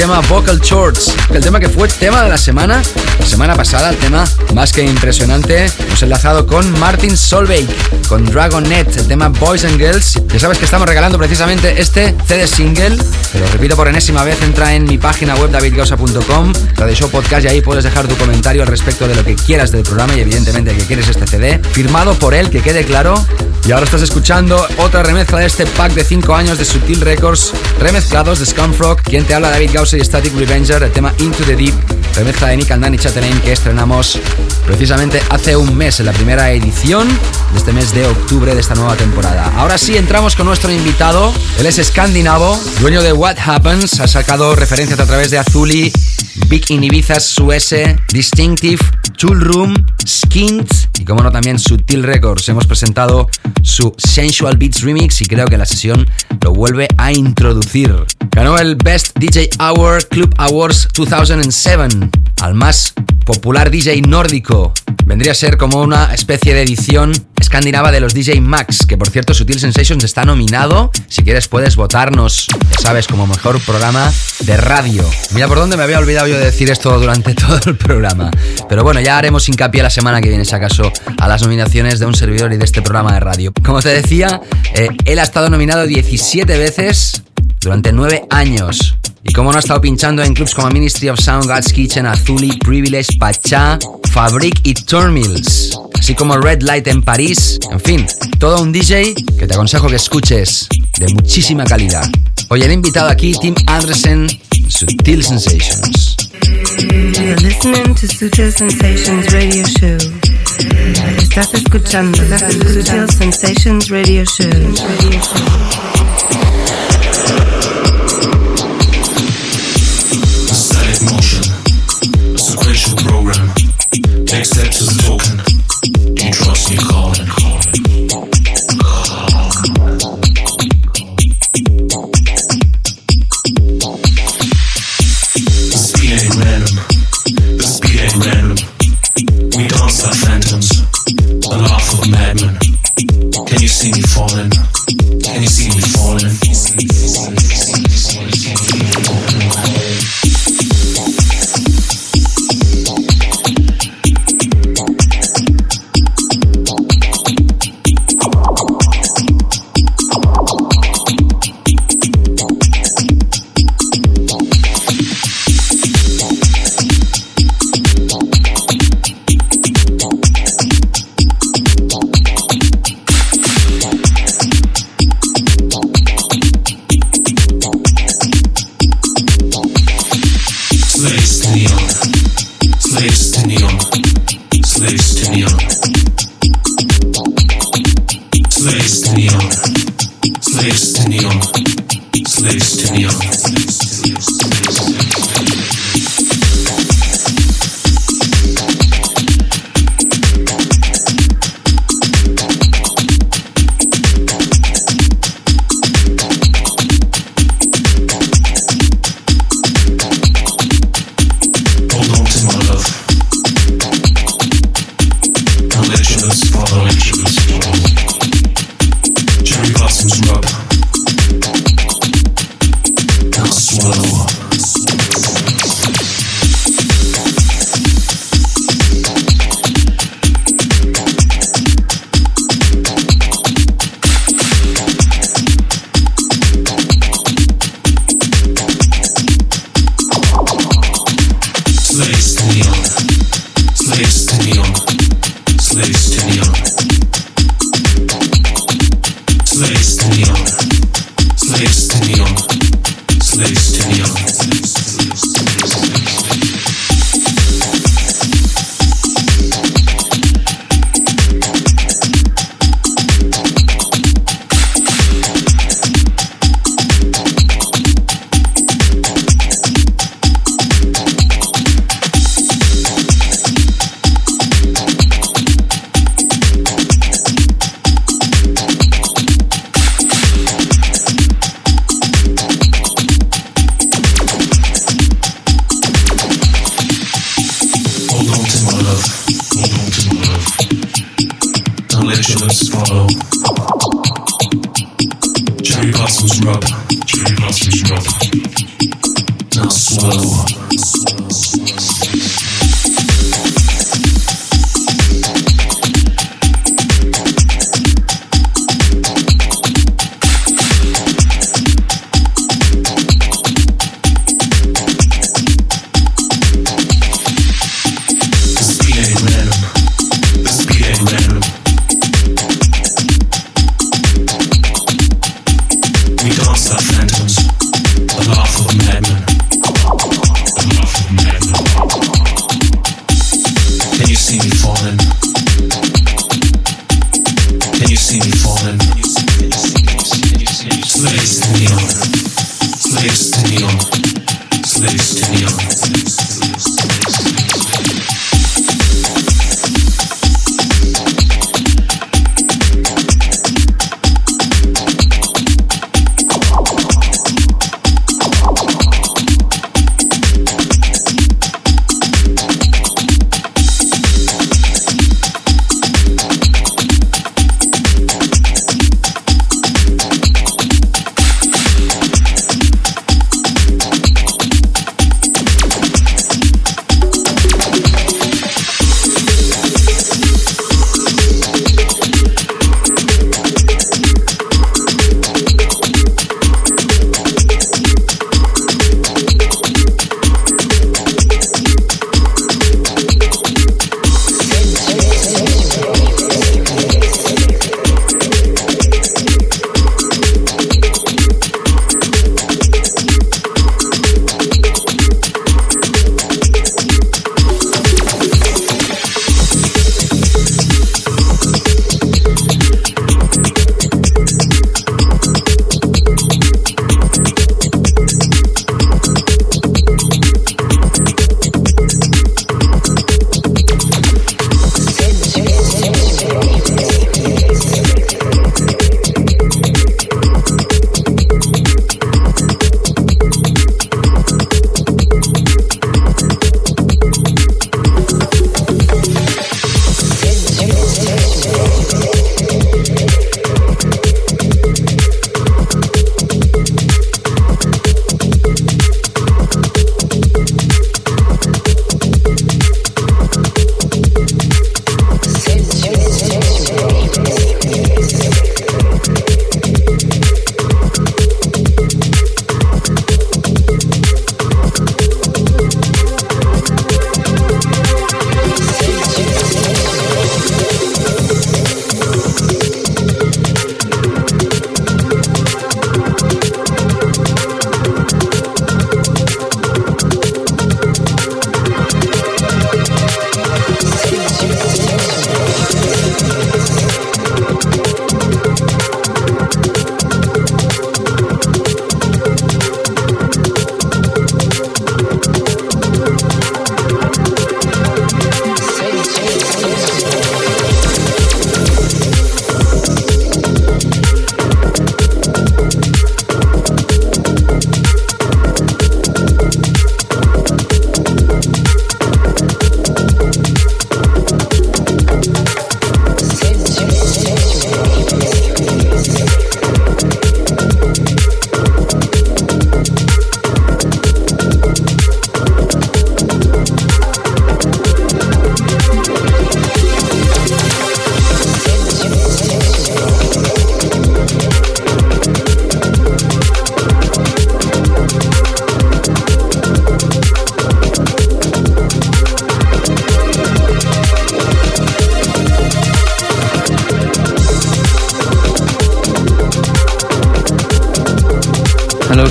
tema Vocal Shorts, el tema que fue tema de la semana, la semana pasada, el tema más que impresionante. Hemos enlazado con Martin Solveig, con Dragonet, el tema Boys and Girls. Ya sabes que estamos regalando precisamente este CD single, pero repito por enésima vez, entra en mi página web davidgausa.com, Radio Show Podcast y ahí puedes dejar tu comentario al respecto de lo que quieras del programa y evidentemente que quieres este CD, firmado por él, que quede claro. Y ahora estás escuchando otra remezcla de este pack de 5 años de Sutil Records, remezclados de Scumfrog, quien te habla David Gausa y Static Revenger, el tema Into the Deep, remezcla de Nick and Danny Chatelain que estrenamos precisamente hace un mes en la primera edición de este mes de octubre de esta nueva temporada. Ahora sí entramos con nuestro invitado, él es escandinavo, dueño de What Happens, ha sacado referencias a través de Azuli, Big in Ibiza, Suese, Distinctive, Tool Room, Skint y como no también Sutil Records. Hemos presentado su Sensual Beats Remix y creo que la sesión lo vuelve a introducir. Ganó el Best DJ Hour Club Awards 2007 al más popular DJ nórdico. Vendría a ser como una especie de edición escandinava de los DJ Max, que por cierto Sutil Sensations está nominado. Si quieres puedes votarnos, ya sabes, como mejor programa de radio. Mira por dónde me había olvidado yo de decir esto durante todo el programa. Pero bueno, ya haremos hincapié la semana que viene, si acaso, a las nominaciones de un servidor y de este programa de radio. Como te decía, eh, él ha estado nominado 17 veces durante 9 años. Y como no ha estado pinchando en clubs como Ministry of Sound, God's Kitchen, Azuli, Privilege, Pachá, Fabric y Turnmills. Así como Red Light en París. En fin, todo un DJ que te aconsejo que escuches de muchísima calidad. Hoy el invitado aquí, Tim Anderson, Sutil Sensations. Estás escuchando Sutil Sensations. Radio Show.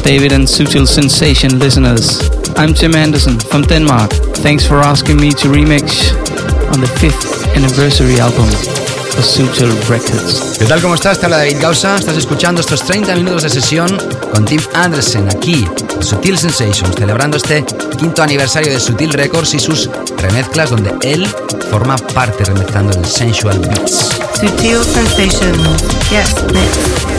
David and Sutil Sensation listeners. I'm Tim Anderson from Denmark. Thanks for asking me to remix on the 5th anniversary album Sutil Records. ¿Qué tal? ¿Cómo estás? Te habla David Gausa. Estás escuchando estos 30 minutos de sesión con Tim Anderson aquí en Sutil Sensations, celebrando este quinto aniversario de Sutil Records y sus remezclas donde él forma parte remezclando el Sensual Beats. Sutil Sensations. Yes, next.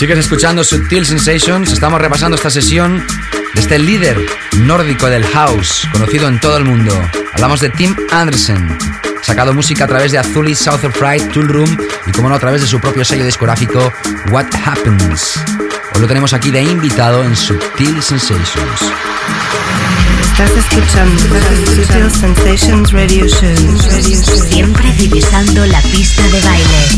Sigues escuchando Sutil Sensations. Estamos repasando esta sesión de este líder nórdico del house, conocido en todo el mundo. Hablamos de Tim Anderson. Sacado música a través de Azuli, South of Fright, Tool Room y, como no, a través de su propio sello discográfico What Happens. Hoy lo tenemos aquí de invitado en Sutil Sensations. Estás escuchando Sutil Sensations Radio Show. Siempre divisando la pista de baile.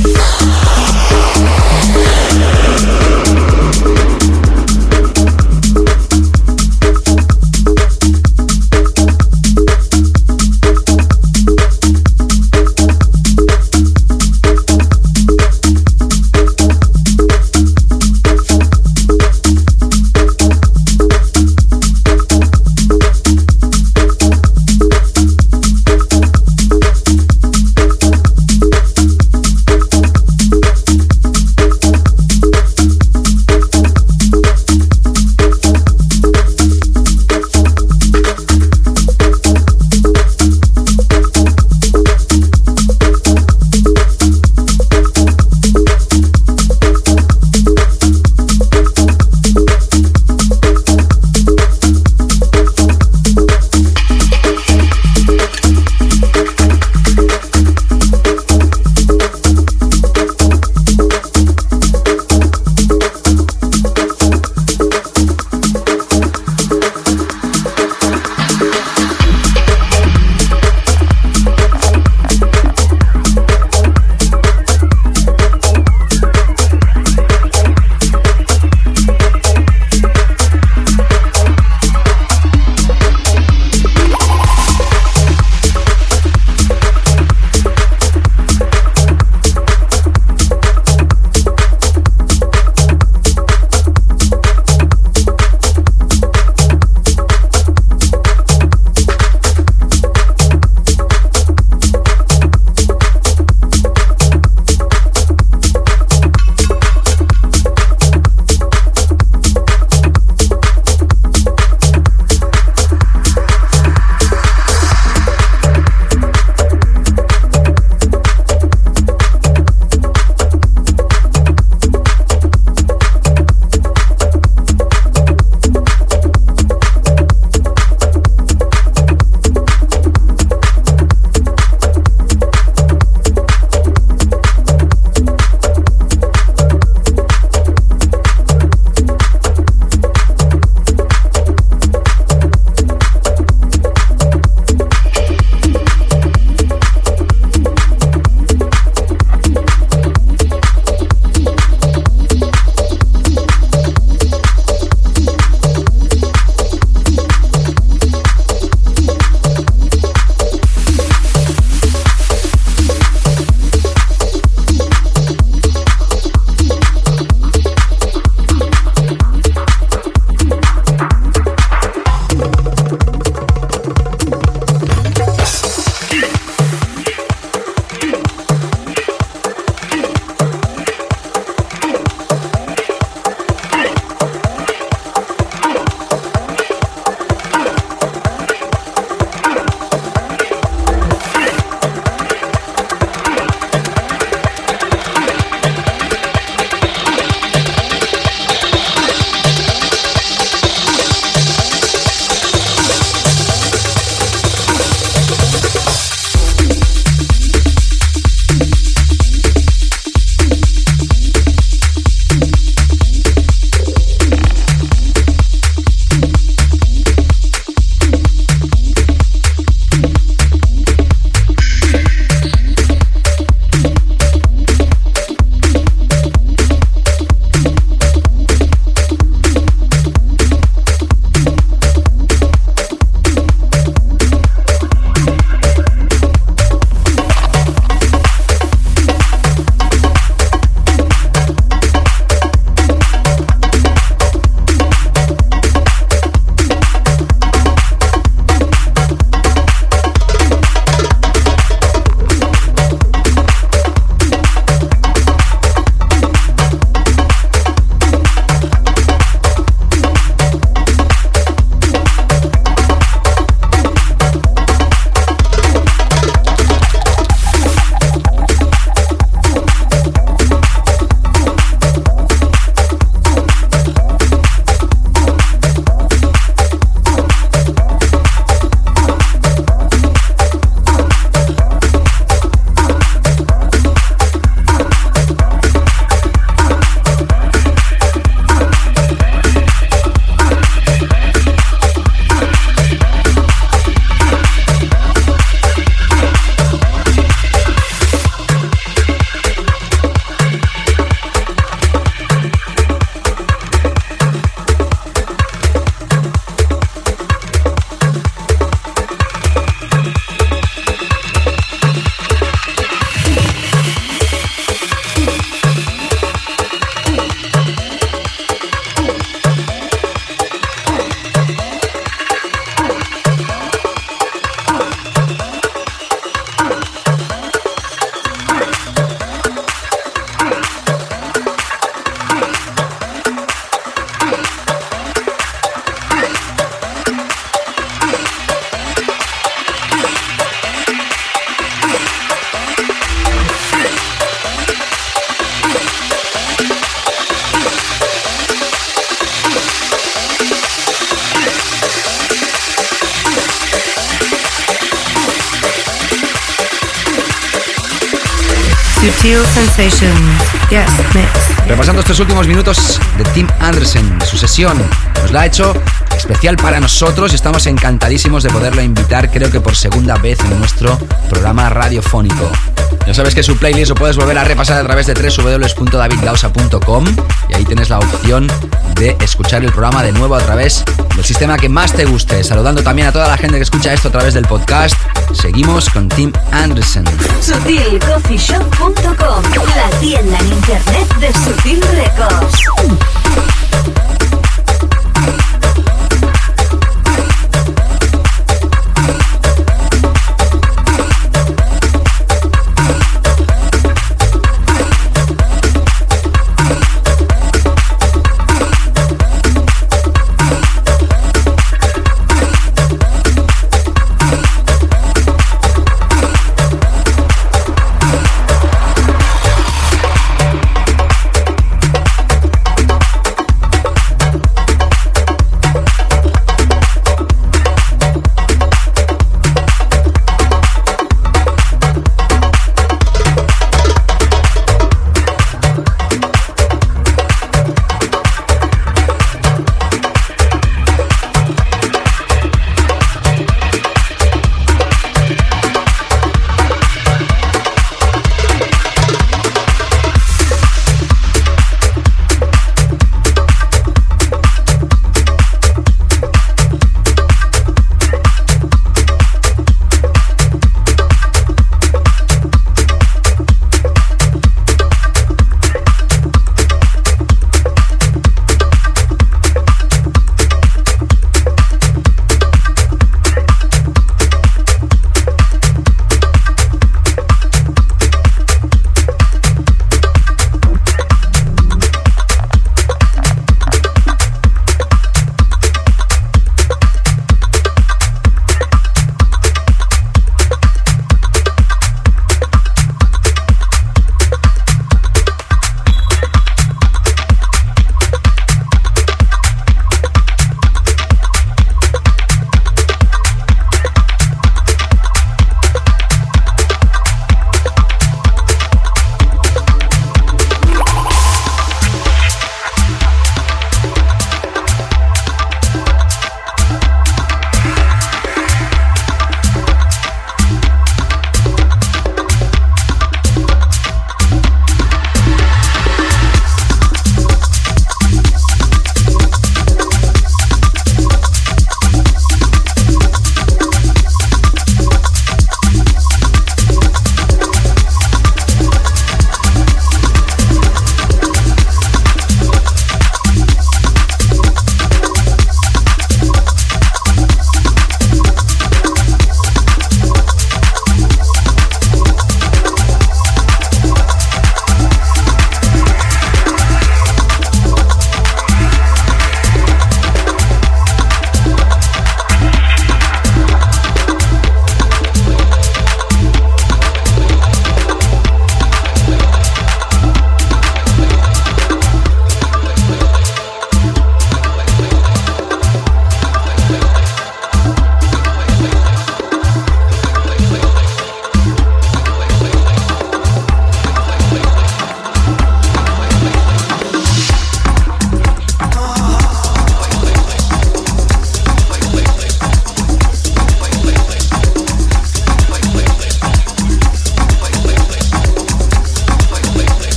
Repasando estos últimos minutos de Tim Anderson, su sesión, nos la ha hecho especial para nosotros y estamos encantadísimos de poderlo invitar, creo que por segunda vez en nuestro programa radiofónico. Ya sabes que su playlist lo puedes volver a repasar a través de www.davidgausa.com y ahí tienes la opción de escuchar el programa de nuevo a través del sistema que más te guste. Saludando también a toda la gente que escucha esto a través del podcast. Seguimos con Tim Anderson. SutilCoffeeShop.com, la tienda en internet de Sutil Records.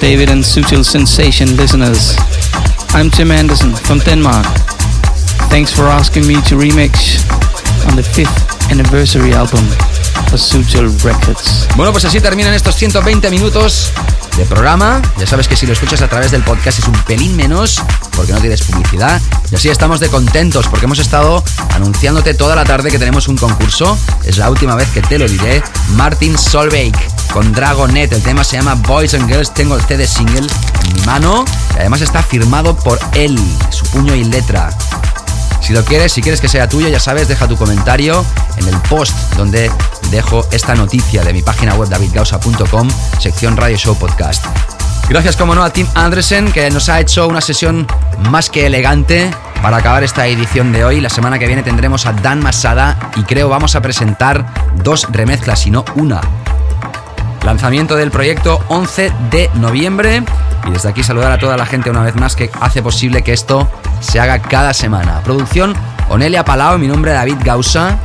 David and Sutil Sensation listeners. I'm Tim Anderson from Denmark. Thanks for asking me to remix on the fifth anniversary album for Sutil Records. Bueno, pues así terminan estos 120 minutos de programa. Ya sabes que si lo escuchas a través del podcast es un pelín menos porque no tienes publicidad. Y así estamos de contentos porque hemos estado anunciándote toda la tarde que tenemos un concurso. Es la última vez que te lo diré. Martin Solveig con Dragonet. El tema se llama Boys and Girls. Tengo el CD single en mi mano y además está firmado por él, su puño y letra. Si lo quieres, si quieres que sea tuyo, ya sabes, deja tu comentario en el post donde dejo esta noticia de mi página web davidgausa.com, sección Radio Show Podcast. Gracias, como no, a Tim Andresen, que nos ha hecho una sesión más que elegante para acabar esta edición de hoy. La semana que viene tendremos a Dan Masada y creo vamos a presentar dos remezclas y no una. Lanzamiento del proyecto 11 de noviembre. Y desde aquí saludar a toda la gente una vez más que hace posible que esto se haga cada semana. Producción Onelia Palau, mi nombre es David Gausa.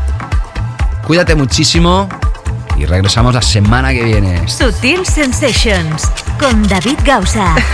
Cuídate muchísimo y regresamos la semana que viene. Sutil Sensations con David Gausa.